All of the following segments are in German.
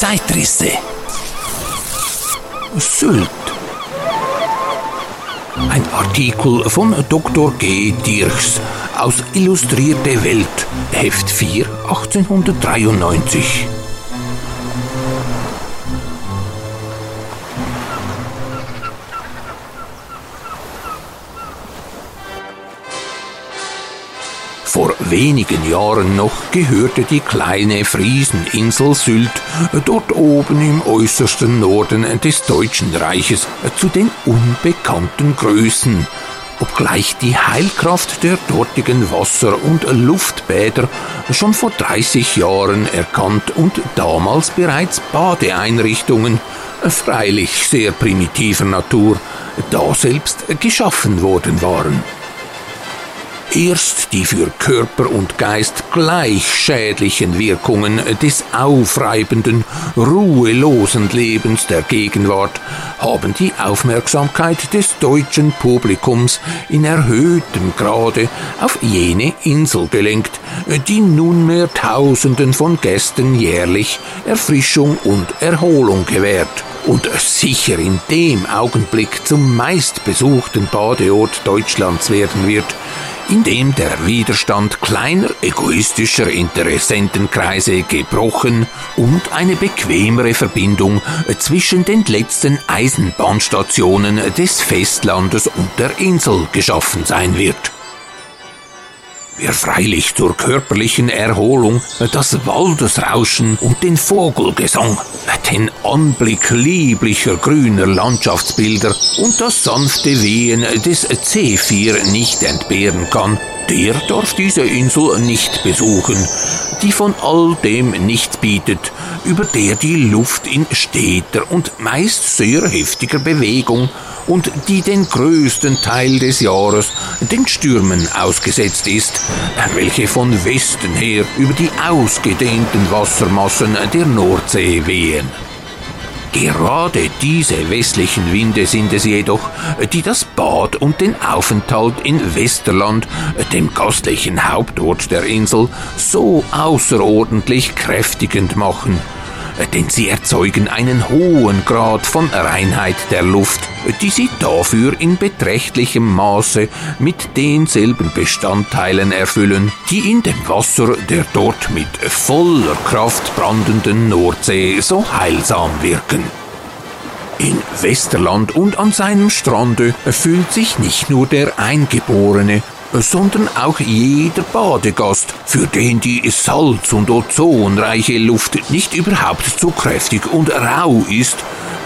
Zeitrisse. Sylt. Ein Artikel von Dr. G. Dirchs aus Illustrierte Welt, Heft 4, 1893. wenigen Jahren noch gehörte die kleine Frieseninsel Sylt dort oben im äußersten Norden des Deutschen Reiches zu den unbekannten Größen, obgleich die Heilkraft der dortigen Wasser- und Luftbäder schon vor 30 Jahren erkannt und damals bereits Badeeinrichtungen, freilich sehr primitiver Natur, da selbst geschaffen worden waren. Erst die für Körper und Geist gleich schädlichen Wirkungen des aufreibenden, ruhelosen Lebens der Gegenwart haben die Aufmerksamkeit des deutschen Publikums in erhöhtem Grade auf jene Insel gelenkt, die nunmehr Tausenden von Gästen jährlich Erfrischung und Erholung gewährt und sicher in dem Augenblick zum meistbesuchten Badeort Deutschlands werden wird, in dem der Widerstand kleiner egoistischer Interessentenkreise gebrochen und eine bequemere Verbindung zwischen den letzten Eisenbahnstationen des Festlandes und der Insel geschaffen sein wird. Wer freilich zur körperlichen Erholung das Waldesrauschen und den Vogelgesang, den Anblick lieblicher grüner Landschaftsbilder und das sanfte Wehen des Zephyr nicht entbehren kann, der darf diese Insel nicht besuchen, die von all dem nichts bietet, über der die Luft in steter und meist sehr heftiger Bewegung und die den größten Teil des Jahres den Stürmen ausgesetzt ist, welche von Westen her über die ausgedehnten Wassermassen der Nordsee wehen. Gerade diese westlichen Winde sind es jedoch, die das Bad und den Aufenthalt in Westerland, dem gastlichen Hauptort der Insel, so außerordentlich kräftigend machen denn sie erzeugen einen hohen Grad von Reinheit der Luft, die sie dafür in beträchtlichem Maße mit denselben Bestandteilen erfüllen, die in dem Wasser der dort mit voller Kraft brandenden Nordsee so heilsam wirken. In Westerland und an seinem Strande fühlt sich nicht nur der Eingeborene, sondern auch jeder Badegast, für den die salz- und ozonreiche Luft nicht überhaupt zu kräftig und rau ist,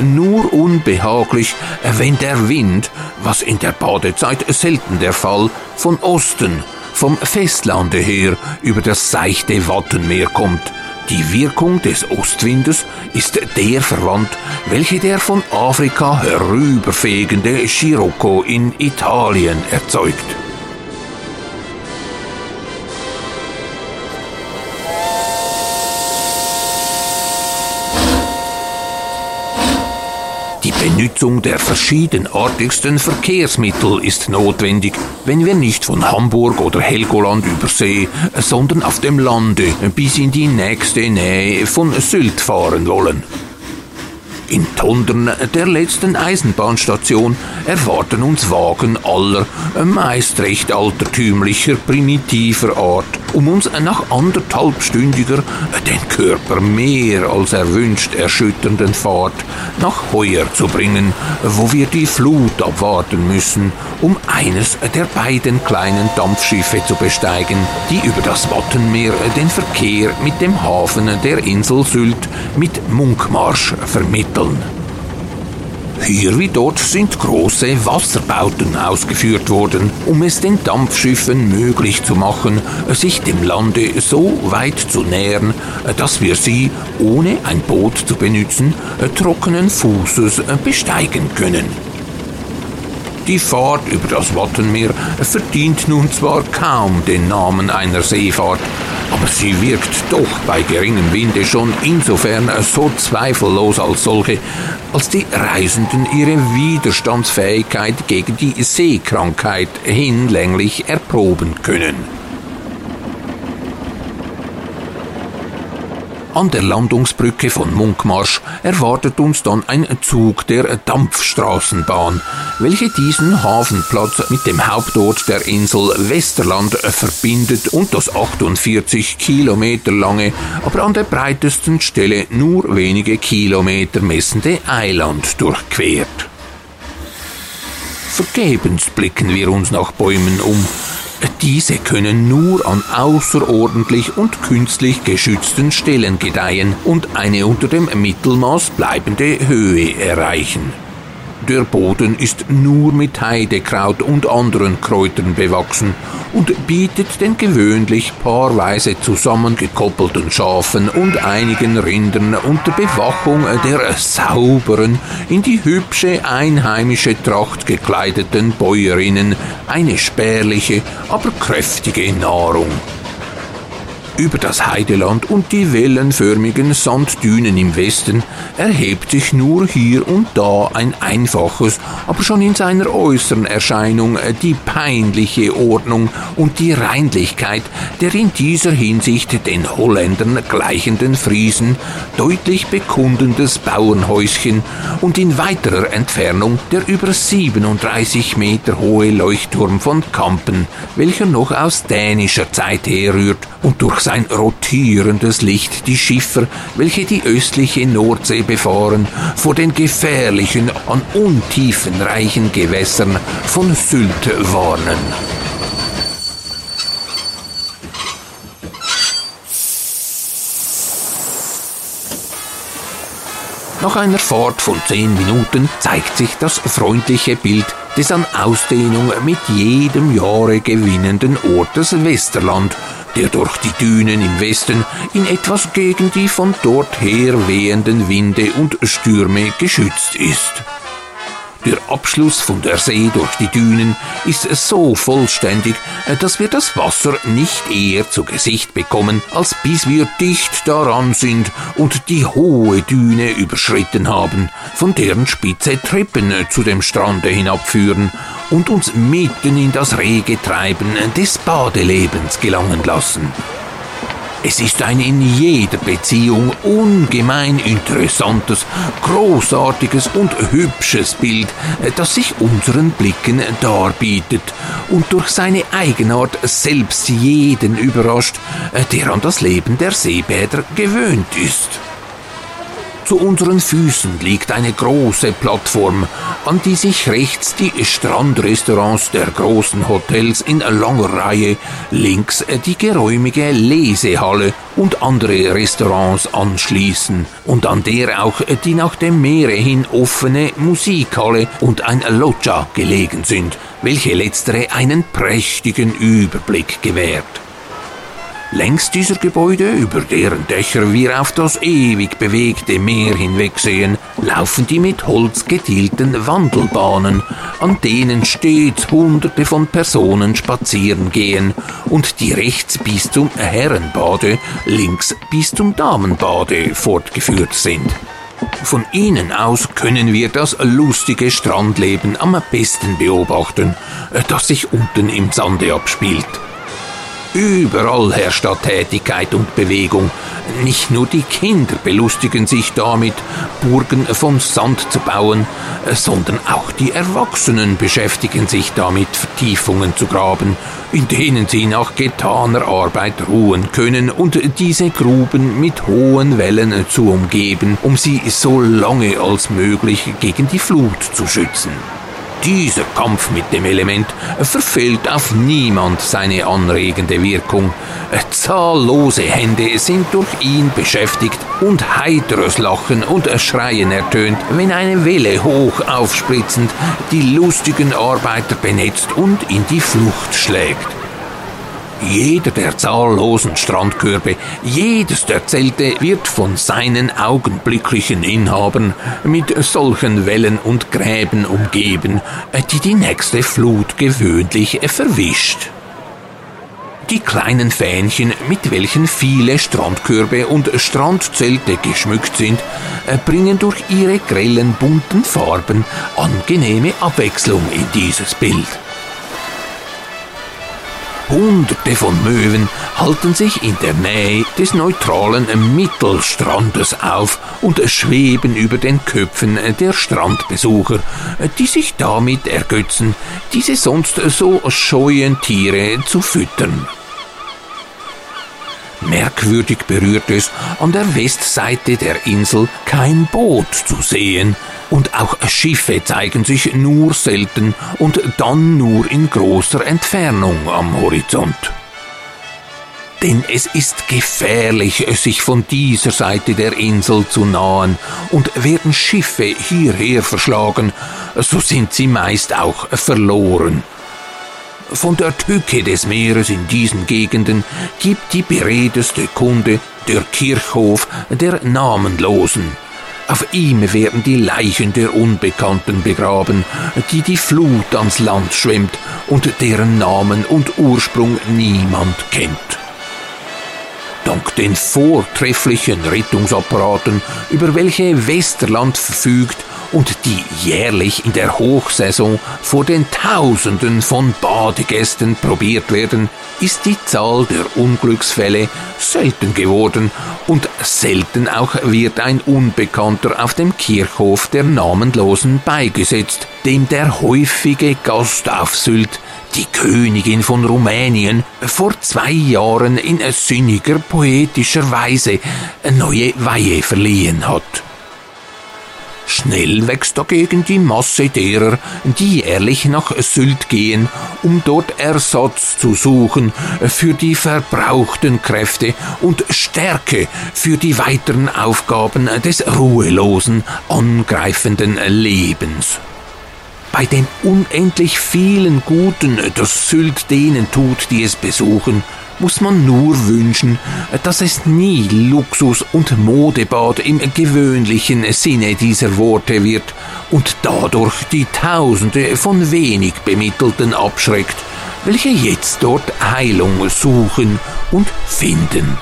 nur unbehaglich, wenn der Wind, was in der Badezeit selten der Fall, von Osten, vom Festlande her über das seichte Wattenmeer kommt. Die Wirkung des Ostwindes ist der verwandt, welche der von Afrika herüberfegende Scirocco in Italien erzeugt. Benutzung der verschiedenartigsten Verkehrsmittel ist notwendig, wenn wir nicht von Hamburg oder Helgoland über See, sondern auf dem Lande bis in die nächste Nähe von Sylt fahren wollen. In Tondern, der letzten Eisenbahnstation, erwarten uns Wagen aller, meist recht altertümlicher, primitiver Art, um uns nach anderthalbstündiger, den Körper mehr als erwünscht erschütternden Fahrt nach Heuer zu bringen, wo wir die Flut abwarten müssen, um eines der beiden kleinen Dampfschiffe zu besteigen, die über das Wattenmeer den Verkehr mit dem Hafen der Insel Sylt mit Munkmarsch vermitteln. Hier wie dort sind große Wasserbauten ausgeführt worden, um es den Dampfschiffen möglich zu machen, sich dem Lande so weit zu nähern, dass wir sie, ohne ein Boot zu benutzen, trockenen Fußes besteigen können. Die Fahrt über das Wattenmeer verdient nun zwar kaum den Namen einer Seefahrt, aber sie wirkt doch bei geringem Winde schon insofern so zweifellos als solche, als die Reisenden ihre Widerstandsfähigkeit gegen die Seekrankheit hinlänglich erproben können. An der Landungsbrücke von Munkmarsch erwartet uns dann ein Zug der Dampfstraßenbahn, welche diesen Hafenplatz mit dem Hauptort der Insel Westerland verbindet und das 48 Kilometer lange, aber an der breitesten Stelle nur wenige Kilometer messende Eiland durchquert. Vergebens blicken wir uns nach Bäumen um, diese können nur an außerordentlich und künstlich geschützten Stellen gedeihen und eine unter dem Mittelmaß bleibende Höhe erreichen. Der Boden ist nur mit Heidekraut und anderen Kräutern bewachsen und bietet den gewöhnlich paarweise zusammengekoppelten Schafen und einigen Rindern unter Bewachung der sauberen, in die hübsche einheimische Tracht gekleideten Bäuerinnen eine spärliche, aber kräftige Nahrung. Über das Heideland und die wellenförmigen Sanddünen im Westen erhebt sich nur hier und da ein einfaches, aber schon in seiner äußeren Erscheinung die peinliche Ordnung und die Reinlichkeit der in dieser Hinsicht den Holländern gleichenden Friesen deutlich bekundendes Bauernhäuschen und in weiterer Entfernung der über 37 Meter hohe Leuchtturm von Kampen, welcher noch aus dänischer Zeit herrührt und durch sein rotierendes Licht die Schiffer, welche die östliche Nordsee befahren, vor den gefährlichen, an Untiefen reichen Gewässern von Sylt warnen. Nach einer Fahrt von zehn Minuten zeigt sich das freundliche Bild des an Ausdehnung mit jedem Jahre gewinnenden Ortes Westerland der durch die Dünen im Westen in etwas gegen die von dort her wehenden Winde und Stürme geschützt ist. Der Abschluss von der See durch die Dünen ist so vollständig, dass wir das Wasser nicht eher zu Gesicht bekommen, als bis wir dicht daran sind und die hohe Düne überschritten haben, von deren Spitze Treppen zu dem Strande hinabführen und uns mitten in das rege Treiben des Badelebens gelangen lassen. Es ist ein in jeder Beziehung ungemein interessantes, großartiges und hübsches Bild, das sich unseren Blicken darbietet und durch seine Eigenart selbst jeden überrascht, der an das Leben der Seebäder gewöhnt ist. Zu unseren Füßen liegt eine große Plattform, an die sich rechts die Strandrestaurants der großen Hotels in langer Reihe, links die geräumige Lesehalle und andere Restaurants anschließen und an der auch die nach dem Meere hin offene Musikhalle und ein Loggia gelegen sind, welche letztere einen prächtigen Überblick gewährt. Längs dieser Gebäude, über deren Dächer wir auf das ewig bewegte Meer hinwegsehen, laufen die mit Holz getielten Wandelbahnen, an denen stets Hunderte von Personen spazieren gehen und die rechts bis zum Herrenbade, links bis zum Damenbade fortgeführt sind. Von ihnen aus können wir das lustige Strandleben am besten beobachten, das sich unten im Sande abspielt. Überall herrscht da Tätigkeit und Bewegung. Nicht nur die Kinder belustigen sich damit, Burgen vom Sand zu bauen, sondern auch die Erwachsenen beschäftigen sich damit, Vertiefungen zu graben, in denen sie nach getaner Arbeit ruhen können und diese Gruben mit hohen Wellen zu umgeben, um sie so lange als möglich gegen die Flut zu schützen. Dieser Kampf mit dem Element verfehlt auf niemand seine anregende Wirkung. Zahllose Hände sind durch ihn beschäftigt und heiteres Lachen und Schreien ertönt, wenn eine Welle hoch aufspritzend die lustigen Arbeiter benetzt und in die Flucht schlägt. Jeder der zahllosen Strandkörbe, jedes der Zelte wird von seinen augenblicklichen Inhabern mit solchen Wellen und Gräben umgeben, die die nächste Flut gewöhnlich verwischt. Die kleinen Fähnchen, mit welchen viele Strandkörbe und Strandzelte geschmückt sind, bringen durch ihre grellen bunten Farben angenehme Abwechslung in dieses Bild. Hunderte von Möwen halten sich in der Nähe des neutralen Mittelstrandes auf und schweben über den Köpfen der Strandbesucher, die sich damit ergötzen, diese sonst so scheuen Tiere zu füttern. Merkwürdig berührt es an der Westseite der Insel kein Boot zu sehen, und auch Schiffe zeigen sich nur selten und dann nur in großer Entfernung am Horizont. Denn es ist gefährlich, sich von dieser Seite der Insel zu nahen, und werden Schiffe hierher verschlagen, so sind sie meist auch verloren. Von der Tücke des Meeres in diesen Gegenden gibt die beredeste Kunde der Kirchhof der Namenlosen. Auf ihm werden die Leichen der Unbekannten begraben, die die Flut ans Land schwemmt und deren Namen und Ursprung niemand kennt. Dank den vortrefflichen Rettungsapparaten, über welche Westerland verfügt, und die jährlich in der Hochsaison vor den Tausenden von Badegästen probiert werden, ist die Zahl der Unglücksfälle selten geworden und selten auch wird ein Unbekannter auf dem Kirchhof der Namenlosen beigesetzt, dem der häufige Gast auf Sylt die Königin von Rumänien vor zwei Jahren in sinniger poetischer Weise neue Weihe verliehen hat. Schnell wächst dagegen die Masse derer, die jährlich nach Sylt gehen, um dort Ersatz zu suchen für die verbrauchten Kräfte und Stärke für die weiteren Aufgaben des ruhelosen, angreifenden Lebens. Bei den unendlich vielen Guten, das Sylt denen tut, die es besuchen, muss man nur wünschen, dass es nie Luxus- und Modebad im gewöhnlichen Sinne dieser Worte wird und dadurch die Tausende von wenig Bemittelten abschreckt, welche jetzt dort Heilung suchen und finden.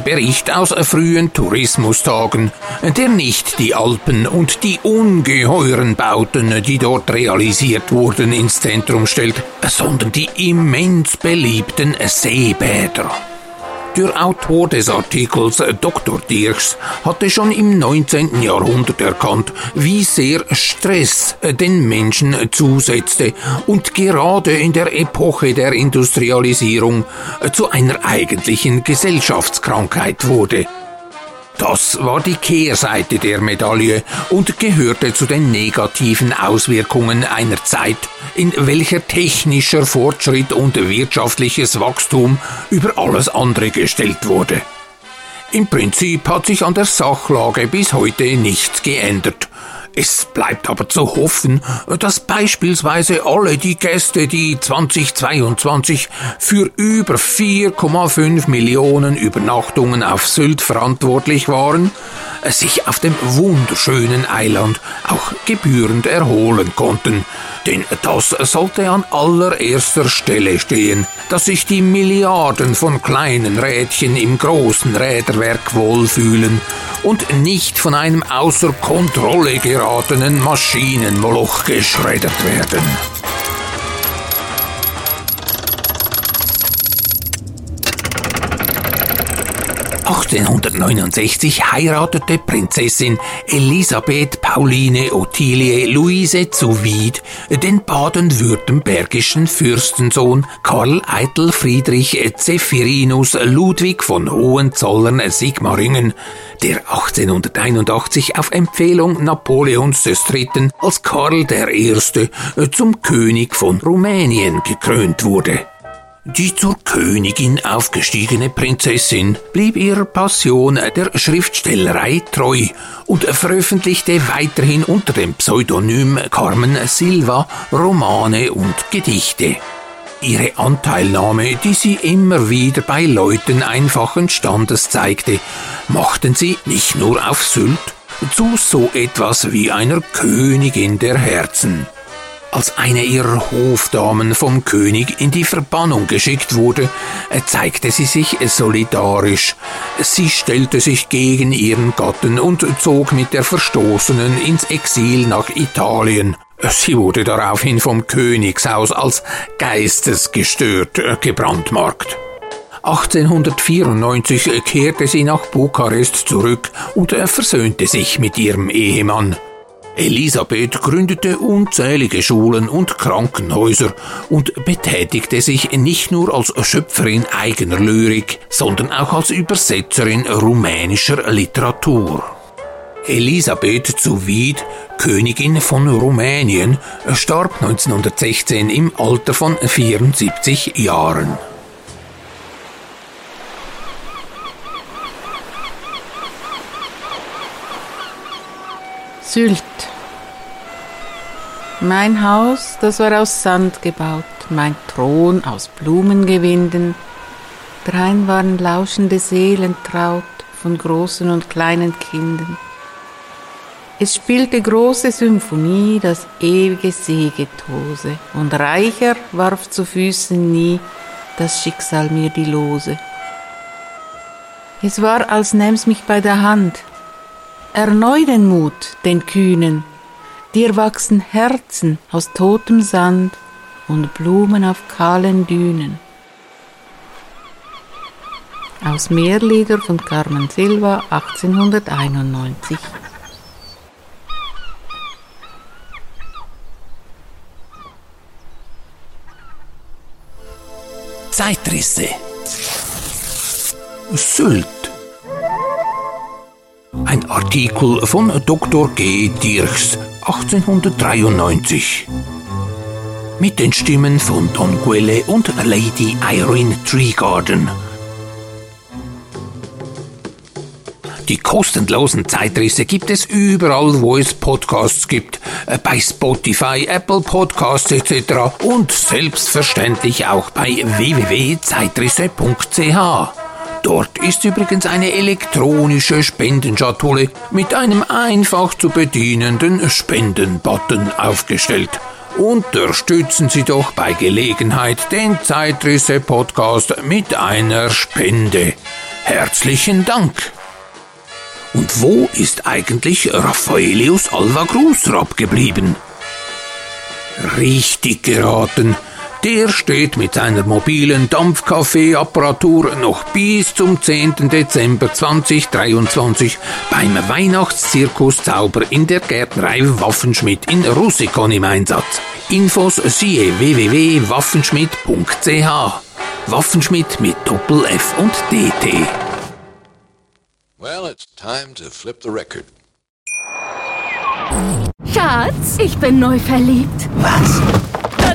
Ein Bericht aus frühen Tourismustagen, der nicht die Alpen und die ungeheuren Bauten, die dort realisiert wurden, ins Zentrum stellt, sondern die immens beliebten Seebäder. Der Autor des Artikels Dr. Dirks hatte schon im 19. Jahrhundert erkannt, wie sehr Stress den Menschen zusetzte und gerade in der Epoche der Industrialisierung zu einer eigentlichen Gesellschaftskrankheit wurde. Das war die Kehrseite der Medaille und gehörte zu den negativen Auswirkungen einer Zeit, in welcher technischer Fortschritt und wirtschaftliches Wachstum über alles andere gestellt wurde. Im Prinzip hat sich an der Sachlage bis heute nichts geändert. Es bleibt aber zu hoffen, dass beispielsweise alle die Gäste, die 2022 für über 4,5 Millionen Übernachtungen auf Sylt verantwortlich waren, sich auf dem wunderschönen Eiland auch gebührend erholen konnten. Denn das sollte an allererster Stelle stehen, dass sich die Milliarden von kleinen Rädchen im großen Räderwerk wohlfühlen und nicht von einem außer Kontrolle geratenen Maschinenmoloch geschreddert werden. 1869 heiratete Prinzessin Elisabeth Pauline Ottilie Luise zu Wied den baden-württembergischen Fürstensohn Karl Eitel Friedrich Zephyrinus Ludwig von Hohenzollern-Sigmaringen, der 1881 auf Empfehlung Napoleons III. als Karl I. zum König von Rumänien gekrönt wurde. Die zur Königin aufgestiegene Prinzessin blieb ihrer Passion der Schriftstellerei treu und veröffentlichte weiterhin unter dem Pseudonym Carmen Silva Romane und Gedichte. ihre Anteilnahme, die sie immer wieder bei Leuten einfachen Standes zeigte, machten sie nicht nur auf Sylt zu so etwas wie einer Königin der Herzen. Als eine ihrer Hofdamen vom König in die Verbannung geschickt wurde, zeigte sie sich solidarisch. Sie stellte sich gegen ihren Gatten und zog mit der Verstoßenen ins Exil nach Italien. Sie wurde daraufhin vom Königshaus als geistesgestört gebrandmarkt. 1894 kehrte sie nach Bukarest zurück und versöhnte sich mit ihrem Ehemann. Elisabeth gründete unzählige Schulen und Krankenhäuser und betätigte sich nicht nur als Schöpferin eigener Lyrik, sondern auch als Übersetzerin rumänischer Literatur. Elisabeth zu Wied, Königin von Rumänien, starb 1916 im Alter von 74 Jahren. Sylt. Mein Haus, das war aus Sand gebaut, mein Thron aus Blumengewinden. Drein waren lauschende Seelen traut von großen und kleinen Kindern. Es spielte große Symphonie das ewige Seegetose, und reicher warf zu Füßen nie das Schicksal mir die Lose. Es war, als nähm's mich bei der Hand, Erneu den Mut, den Kühnen, dir wachsen Herzen aus totem Sand und Blumen auf kahlen Dünen. Aus Meerlieder von Carmen Silva 1891 Zeitrisse. Sylt ein Artikel von Dr. G. Dirchs 1893. Mit den Stimmen von Don Quelle und Lady Irene Treegarden. Die kostenlosen Zeitrisse gibt es überall, wo es Podcasts gibt. Äh, bei Spotify, Apple Podcasts etc. Und selbstverständlich auch bei www.zeitrisse.ch. Dort ist übrigens eine elektronische Spendenschatulle mit einem einfach zu bedienenden Spendenbutton aufgestellt. Unterstützen Sie doch bei Gelegenheit den Zeitrisse Podcast mit einer Spende. Herzlichen Dank. Und wo ist eigentlich Raffaelius Alva Grusrab geblieben? Richtig geraten. Der steht mit seiner mobilen Dampfkaffeeapparatur noch bis zum 10. Dezember 2023 beim Weihnachtszirkus Zauber in der Gärtnerei Waffenschmidt in Russikon im Einsatz. Infos siehe www.waffenschmidt.ch. Waffenschmidt mit Doppel F und DT. Well, it's time to flip the record. Schatz, ich bin neu verliebt. Was?